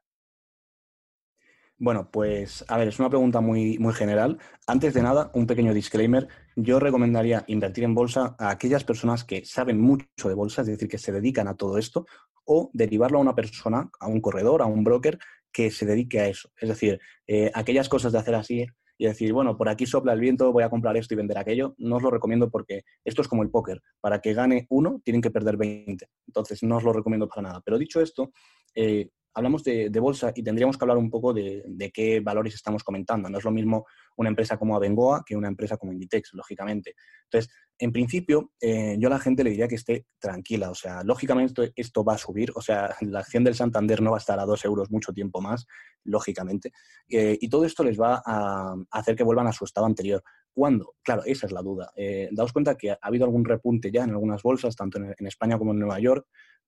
Bueno, pues a ver, es una pregunta muy, muy general. Antes de nada, un pequeño disclaimer. Yo recomendaría invertir en bolsa a aquellas personas que saben mucho de bolsa, es decir, que se dedican a todo esto, o derivarlo a una persona, a un corredor, a un broker que se dedique a eso. Es decir, eh, aquellas cosas de hacer así y decir, bueno, por aquí sopla el viento, voy a comprar esto y vender aquello, no os lo recomiendo porque esto es como el póker. Para que gane uno, tienen que perder 20. Entonces, no os lo recomiendo para nada. Pero dicho esto, eh, hablamos de, bolsa y tendríamos que hablar un poco de, qué valores estamos comentando. No es lo mismo una empresa como Abengoa que una empresa como Inditex, lógicamente. Entonces, en principio, eh, yo a la gente le diría que esté tranquila. O sea, lógicamente esto, va a subir. O sea, la acción del Santander no va a estar a dos euros mucho tiempo más, lógicamente. Eh, y todo esto les va a hacer que vuelvan a su estado anterior. ¿Cuándo? Claro, esa es la duda. Eh, daos cuenta que ha habido algún repunte ya en algunas bolsas, tanto en España como en Nueva York,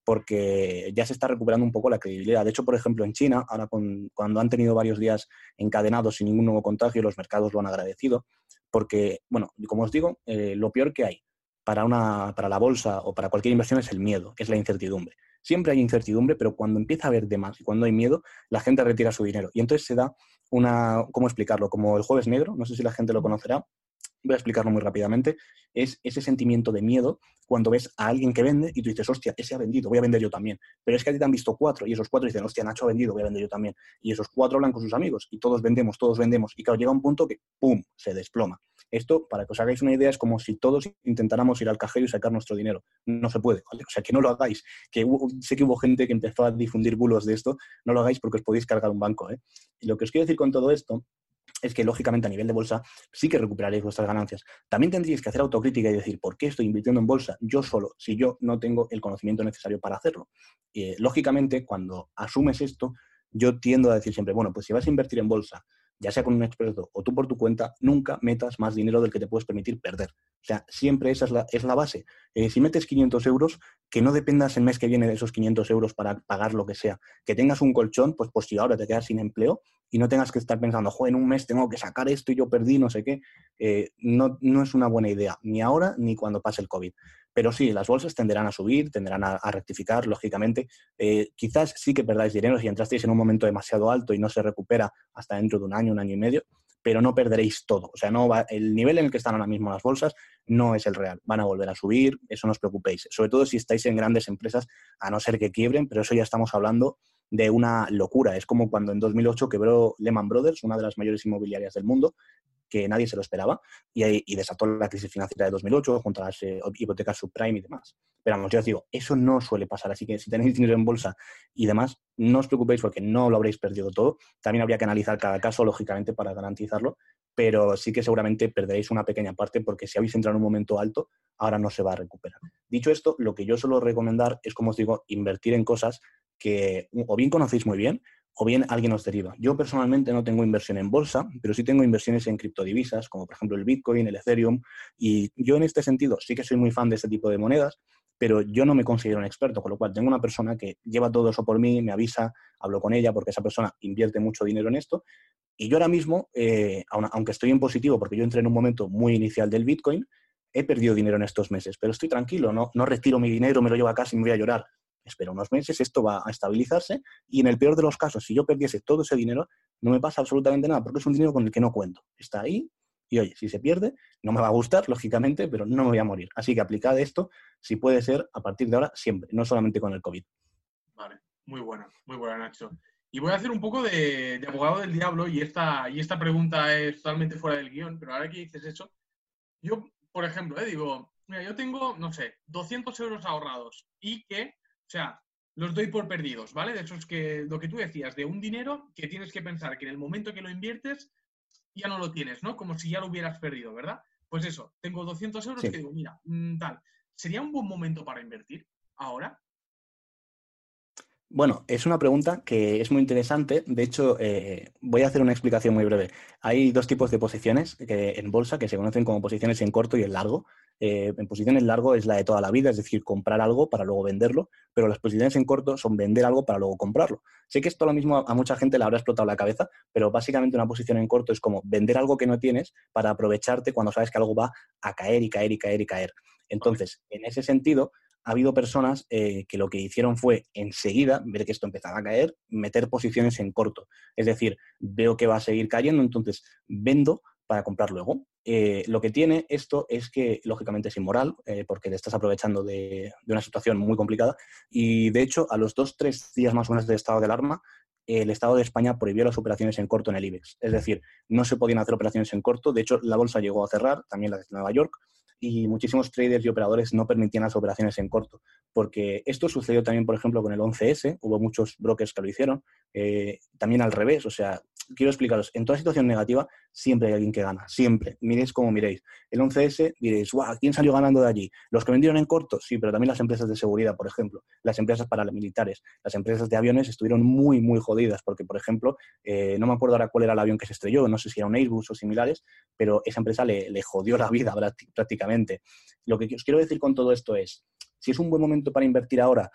porque ya se está recuperando un poco la credibilidad. De hecho, por ejemplo, en China, ahora cuando han tenido varios días encadenados sin ningún nuevo contagio, los mercados lo han agradecido, porque, bueno, como os digo, eh, lo peor que hay para, una, para la bolsa o para cualquier inversión es el miedo, es la incertidumbre. Siempre hay incertidumbre, pero cuando empieza a haber demás y cuando hay miedo, la gente retira su dinero. Y entonces se da una, ¿cómo explicarlo? Como el jueves negro, no sé si la gente lo conocerá, voy a explicarlo muy rápidamente, es ese sentimiento de miedo cuando ves a alguien que vende y tú dices, hostia, ese ha vendido, voy a vender yo también. Pero es que a ti te han visto cuatro y esos cuatro dicen, hostia, Nacho ha vendido, voy a vender yo también. Y esos cuatro hablan con sus amigos y todos vendemos, todos vendemos. Y claro, llega un punto que, ¡pum!, se desploma. Esto, para que os hagáis una idea, es como si todos intentáramos ir al cajero y sacar nuestro dinero. No se puede, O sea, que no lo hagáis. Que sé que hubo gente que empezó a difundir bulos de esto, no lo hagáis porque os podéis cargar un banco. ¿eh? Y lo que os quiero decir con todo esto es que lógicamente a nivel de bolsa sí que recuperaréis vuestras ganancias. También tendríais que hacer autocrítica y decir, ¿por qué estoy invirtiendo en bolsa yo solo si yo no tengo el conocimiento necesario para hacerlo? Eh, lógicamente, cuando asumes esto, yo tiendo a decir siempre, bueno, pues si vas a invertir en bolsa, ya sea con un experto o tú por tu cuenta, nunca metas más dinero del que te puedes permitir perder. O sea, siempre esa es la, es la base. Eh, si metes 500 euros, que no dependas el mes que viene de esos 500 euros para pagar lo que sea. Que tengas un colchón, pues, pues si ahora te quedas sin empleo y no tengas que estar pensando, joder, en un mes tengo que sacar esto y yo perdí, no sé qué, eh, no, no es una buena idea, ni ahora ni cuando pase el COVID. Pero sí, las bolsas tenderán a subir, tenderán a, rectificar, lógicamente. Eh, quizás sí que perdáis dinero si entrasteis en un momento demasiado alto y no se recupera hasta dentro de un año, un año y medio, pero no perderéis todo. O sea, no va, el nivel en el que están ahora mismo las bolsas no es el real. Van a volver a subir, eso no os preocupéis. Sobre todo si estáis en grandes empresas, a no ser que quiebren, pero eso ya estamos hablando de una locura. Es como cuando en 2008 quebró Lehman Brothers, una de las mayores inmobiliarias del mundo, que nadie se lo esperaba y, desató la crisis financiera de 2008 junto a las eh, hipotecas subprime y demás. Pero vamos, yo os digo, eso no suele pasar, así que si tenéis dinero en bolsa y demás, no os preocupéis porque no lo habréis perdido todo. También habría que analizar cada caso, lógicamente, para garantizarlo, pero sí que seguramente perderéis una pequeña parte porque si habéis entrado en un momento alto, ahora no se va a recuperar. Dicho esto, lo que yo suelo recomendar es, como os digo, invertir en cosas que o bien conocéis muy bien o bien alguien os deriva. Yo personalmente no tengo inversión en bolsa, pero sí tengo inversiones en criptodivisas, como por ejemplo el Bitcoin, el Ethereum, y yo en este sentido sí que soy muy fan de este tipo de monedas, pero yo no me considero un experto, con lo cual tengo una persona que lleva todo eso por mí, me avisa, hablo con ella porque esa persona invierte mucho dinero en esto, y yo ahora mismo, eh, aunque estoy en positivo porque yo entré en un momento muy inicial del Bitcoin, he perdido dinero en estos meses, pero estoy tranquilo, no, no retiro mi dinero, me lo llevo a casa y me voy a llorar espero unos meses, esto va a estabilizarse y en el peor de los casos, si yo perdiese todo ese dinero, no me pasa absolutamente nada, porque es un dinero con el que no cuento. Está ahí y oye, si se pierde, no me va a gustar, lógicamente, pero no me voy a morir. Así que aplicad esto, si puede ser, a partir de ahora, siempre, no solamente con el COVID. Vale, muy buena, muy buena, Nacho. Y voy a hacer un poco de, abogado del diablo y esta, y esta pregunta es totalmente fuera del guion, pero ahora que dices eso, yo, por ejemplo, eh, digo, mira, yo tengo, no sé, 200 euros ahorrados y que o sea, los doy por perdidos, ¿vale? De eso es que lo que tú decías, de un dinero que tienes que pensar que en el momento que lo inviertes ya no lo tienes, ¿no? Como si ya lo hubieras perdido, ¿verdad? Pues eso, tengo 200 euros que digo, mira, mm, tal, ¿sería un buen momento para invertir ahora? Bueno, es una pregunta que es muy interesante. De hecho, eh, voy a hacer una explicación muy breve. Hay dos tipos de posiciones en bolsa que se conocen como posiciones en corto y en largo. Eh, en posiciones largo es la de toda la vida, es decir, comprar algo para luego venderlo, pero las posiciones en corto son vender algo para luego comprarlo. Sé que esto lo mismo a, mucha gente le habrá explotado la cabeza, pero básicamente una posición en corto es como vender algo que no tienes para aprovecharte cuando sabes que algo va a caer y caer y caer y caer. Entonces, en ese sentido, ha habido personas eh, que lo que hicieron fue enseguida, ver que esto empezaba a caer, meter posiciones en corto. Es decir, veo que va a seguir cayendo, entonces vendo para comprar luego. Eh, lo que tiene esto es que, lógicamente, es inmoral, eh, porque te estás aprovechando de, de, una situación muy complicada. Y, de hecho, a los dos, tres días más o menos de estado de alarma, el Estado de España prohibió las operaciones en corto en el IBEX. Es decir, no se podían hacer operaciones en corto. De hecho, la bolsa llegó a cerrar, también la de Nueva York, y muchísimos traders y operadores no permitían las operaciones en corto, porque esto sucedió también, por ejemplo, con el 11S, hubo muchos brokers que lo hicieron, eh, también al revés, o sea, quiero explicaros, en toda situación negativa siempre hay alguien que gana, siempre, miréis como miréis. El 11S diréis, guau, ¿quién salió ganando de allí? ¿Los que vendieron en corto? Sí, pero también las empresas de seguridad, por ejemplo, las empresas paramilitares, las empresas de aviones estuvieron muy, muy jodidas, porque, por ejemplo, eh, no me acuerdo ahora cuál era el avión que se estrelló, no sé si era un Airbus o similares, pero esa empresa le, le jodió la vida prácticamente. Lo que os quiero decir con todo esto es, si es un buen momento para invertir ahora,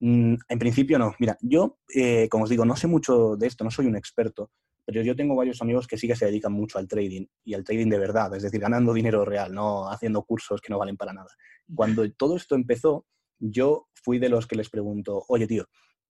Mm, en principio no. Mira, yo, eh, como os digo, no sé mucho de esto, no soy un experto, pero yo tengo varios amigos que sí que se dedican mucho al trading y al trading de verdad, es decir, ganando dinero real, no haciendo cursos que no valen para nada. Cuando todo esto empezó, yo fui de los que les pregunto, oye tío,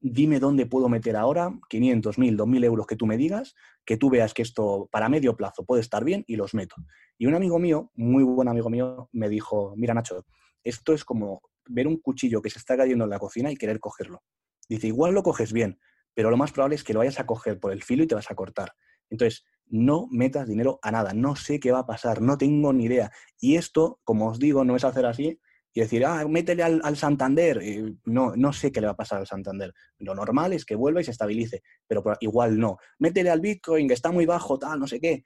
dime dónde puedo meter ahora 500, 1000, 2000 euros que tú me digas, que tú veas que esto para medio plazo puede estar bien y los meto. Y un amigo mío, muy buen amigo mío, me dijo, mira Nacho, esto es como ver un cuchillo que se está cayendo en la cocina y querer cogerlo. Dice, igual lo coges bien, pero lo más probable es que lo vayas a coger por el filo y te vas a cortar. Entonces, no metas dinero a nada, no sé qué va a pasar, no tengo ni idea. Y esto, como os digo, no es hacer así y decir, ah, métele al, Santander. no, no sé qué le va a pasar al Santander. Lo normal es que vuelva y se estabilice, pero igual no. Métele al Bitcoin, que está muy bajo, tal, no sé qué.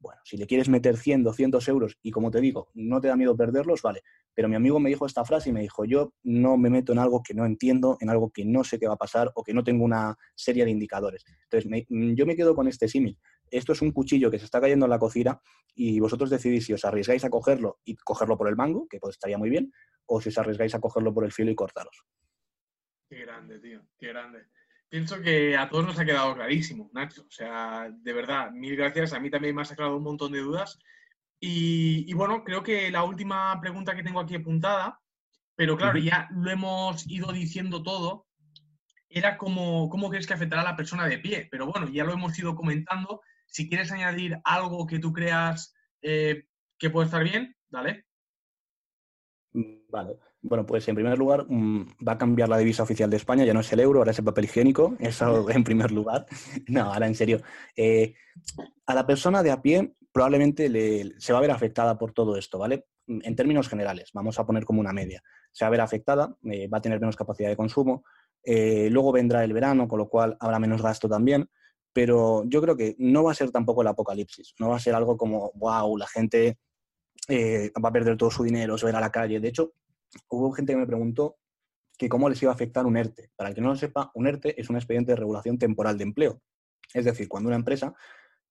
Bueno, si le quieres meter 100, 200 euros y como te digo, no te da miedo perderlos, vale. Pero mi amigo me dijo esta frase y me dijo, yo no me meto en algo que no entiendo, en algo que no sé qué va a pasar o que no tengo una serie de indicadores. Entonces, yo me quedo con este símil. Esto es un cuchillo que se está cayendo en la cocina y vosotros decidís si os arriesgáis a cogerlo y cogerlo por el mango, que pues estaría muy bien, o si os arriesgáis a cogerlo por el filo y cortaros. Qué grande, tío, qué grande. Pienso que a todos nos ha quedado clarísimo, Nacho. O sea, de verdad, mil gracias. A mí también me ha sacado un montón de dudas. Y, bueno, creo que la última pregunta que tengo aquí apuntada, pero claro, ya lo hemos ido diciendo todo, era cómo, cómo crees que afectará a la persona de pie. Pero bueno, ya lo hemos ido comentando. Si quieres añadir algo que tú creas eh, que puede estar bien, dale. Vale. Bueno, pues en primer lugar mm, va a cambiar la divisa oficial de España, ya no es el euro, ahora es el papel higiénico, eso en primer lugar. No, ahora en serio. Eh, a la persona de a pie probablemente se va a ver afectada por todo esto, ¿vale? En términos generales, vamos a poner como una media. Se va a ver afectada, eh, va a tener menos capacidad de consumo, eh, luego vendrá el verano, con lo cual habrá menos gasto también, pero yo creo que no va a ser tampoco el apocalipsis, no va a ser algo como, wow, la gente va a perder todo su dinero, se va a ir a la calle. De hecho, hubo gente que me preguntó que cómo les iba a afectar un ERTE. Para el que no lo sepa, un ERTE es un expediente de regulación temporal de empleo. Es decir, cuando una empresa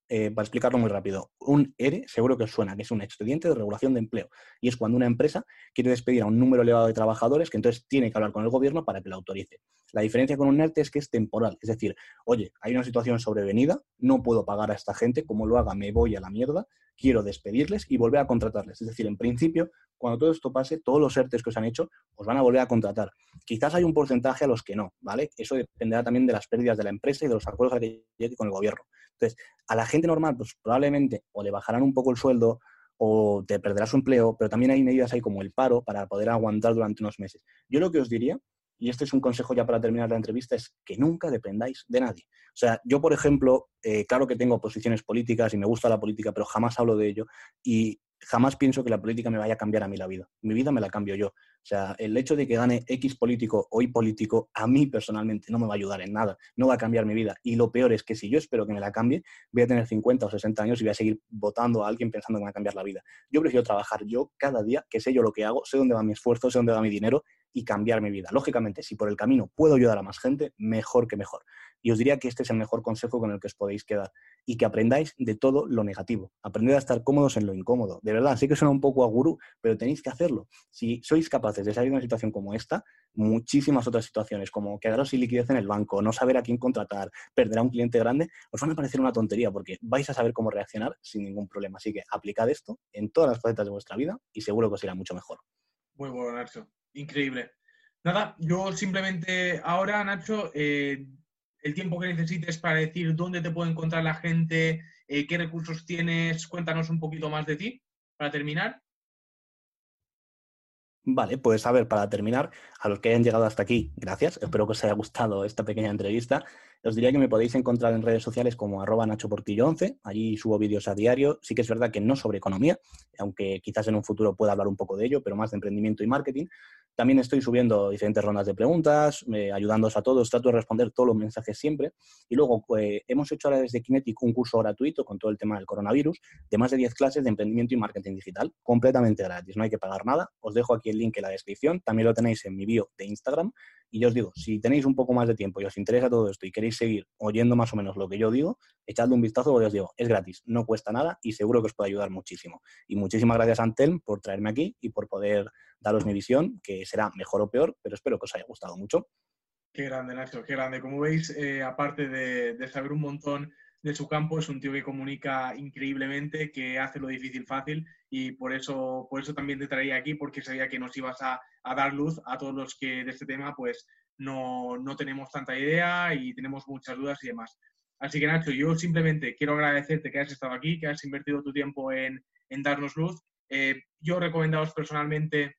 eh, para explicarlo muy rápido, un ERE seguro que os suena, que es un expediente de regulación de empleo. Y es cuando una empresa quiere despedir a un número elevado de trabajadores que entonces tiene que hablar con el gobierno para que lo autorice. La diferencia con un ERTE es que es temporal. Es decir, oye, hay una situación sobrevenida, no puedo pagar a esta gente, como lo haga me voy a la mierda, quiero despedirles y volver a contratarles. Es decir, en principio, cuando todo esto pase, todos los ERTES que os han hecho os van a volver a contratar. Quizás hay un porcentaje a los que no, ¿vale? Eso dependerá también de las pérdidas de la empresa y de los acuerdos que llegue con el gobierno. Entonces, a la gente normal, pues probablemente o le bajarán un poco el sueldo o te perderás su empleo, pero también hay medidas ahí como el paro para poder aguantar durante unos meses. Yo lo que os diría, y este es un consejo ya para terminar la entrevista, es que nunca dependáis de nadie. O sea, yo, por ejemplo, eh, claro que tengo posiciones políticas y me gusta la política, pero jamás hablo de ello y jamás pienso que la política me vaya a cambiar a mí la vida. Mi vida me la cambio yo. O sea, el hecho de que gane X político o Y político, a mí personalmente no me va a ayudar en nada, no va a cambiar mi vida. Y lo peor es que si yo espero que me la cambie, voy a tener 50 o 60 años y voy a seguir votando a alguien pensando que me va a cambiar la vida. Yo prefiero trabajar yo cada día, que sé yo lo que hago, sé dónde va mi esfuerzo, sé dónde va mi dinero y cambiar mi vida. Lógicamente, si por el camino puedo ayudar a más gente, mejor que mejor. Y os diría que este es el mejor consejo con el que os podéis quedar y que aprendáis de todo lo negativo. Aprended a estar cómodos en lo incómodo. De verdad, sé que suena un poco a gurú, pero tenéis que hacerlo. Si sois capaces de salir de una situación como esta, muchísimas otras situaciones, como quedaros sin liquidez en el banco, no saber a quién contratar, perder a un cliente grande, os van a parecer una tontería porque vais a saber cómo reaccionar sin ningún problema. Así que aplicad esto en todas las facetas de vuestra vida y seguro que os irá mucho mejor. Muy bueno, Nacho. Increíble. Nada, yo simplemente ahora, Nacho, eh, el tiempo que necesites para decir dónde te puede encontrar la gente, eh, qué recursos tienes, cuéntanos un poquito más de ti para terminar. Vale, pues a ver, para terminar, a los que hayan llegado hasta aquí, gracias. Espero que os haya gustado esta pequeña entrevista. Os diría que me podéis encontrar en redes sociales como arroba nachoportillo11. Allí subo vídeos a diario. Sí que es verdad que no sobre economía, aunque quizás en un futuro pueda hablar un poco de ello, pero más de emprendimiento y marketing. También estoy subiendo diferentes rondas de preguntas, eh, ayudándoos a todos. Trato de responder todos los mensajes siempre. Y luego eh, hemos hecho ahora desde Kinetic un curso gratuito con todo el tema del coronavirus, de más de 10 clases de emprendimiento y marketing digital, completamente gratis. No hay que pagar nada. Os dejo aquí el link en la descripción. También lo tenéis en mi bio de Instagram. Y yo os digo, si tenéis un poco más de tiempo y os interesa todo esto y queréis seguir oyendo más o menos lo que yo digo, echadle un vistazo porque os digo, es gratis, no cuesta nada y seguro que os puede ayudar muchísimo. Y muchísimas gracias, Antelm, por traerme aquí y por poder daros mi visión, que será mejor o peor, pero espero que os haya gustado mucho. Qué grande, Nacho, qué grande. Como veis, eh, aparte de, saber un montón de su campo, es un tío que comunica increíblemente, que hace lo difícil fácil y por eso, por eso también te traía aquí, porque sabía que nos ibas a, a dar luz a todos los que de este tema pues no, no, tenemos tanta idea y tenemos muchas dudas y demás. Así que Nacho, yo simplemente quiero agradecerte que hayas estado aquí, que has invertido tu tiempo en, en darnos luz. Eh, yo recomendaos personalmente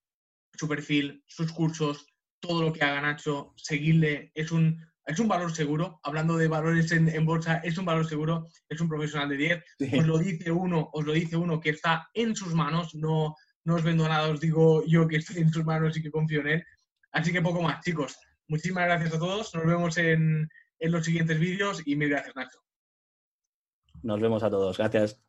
su perfil, sus cursos, todo lo que haga Nacho, seguirle, es un, es un valor seguro. Hablando de valores en, en bolsa, es un valor seguro, es un profesional de 10. Os lo dice uno, os lo dice uno que está en sus manos, no, no os vendo nada, os digo yo que estoy en sus manos y que confío en él. Así que poco más, chicos. Muchísimas gracias a todos. Nos vemos en, en los siguientes vídeos y mil gracias, Nacho. Nos vemos a todos. Gracias.